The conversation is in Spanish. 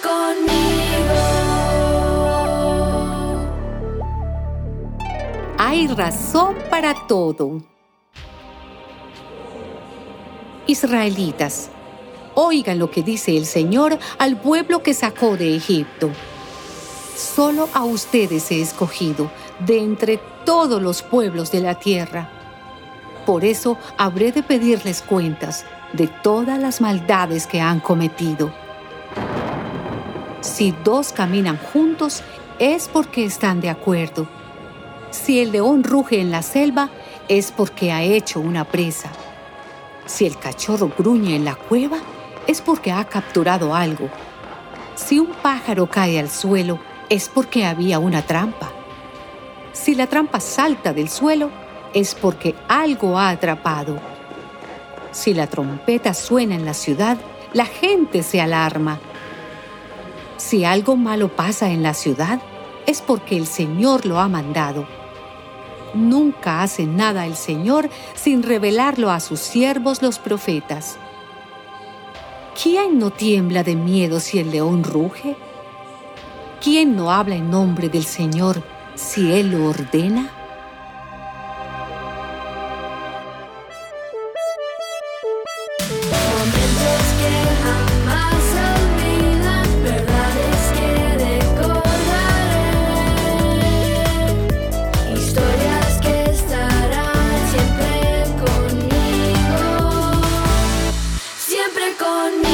conmigo. Hay razón para todo. Israelitas, oigan lo que dice el Señor al pueblo que sacó de Egipto. Solo a ustedes he escogido de entre todos los pueblos de la tierra. Por eso habré de pedirles cuentas de todas las maldades que han cometido si dos caminan juntos, es porque están de acuerdo. Si el león ruge en la selva, es porque ha hecho una presa. Si el cachorro gruñe en la cueva, es porque ha capturado algo. Si un pájaro cae al suelo, es porque había una trampa. Si la trampa salta del suelo, es porque algo ha atrapado. Si la trompeta suena en la ciudad, la gente se alarma. Si algo malo pasa en la ciudad, es porque el Señor lo ha mandado. Nunca hace nada el Señor sin revelarlo a sus siervos los profetas. ¿Quién no tiembla de miedo si el león ruge? ¿Quién no habla en nombre del Señor si Él lo ordena? conmigo.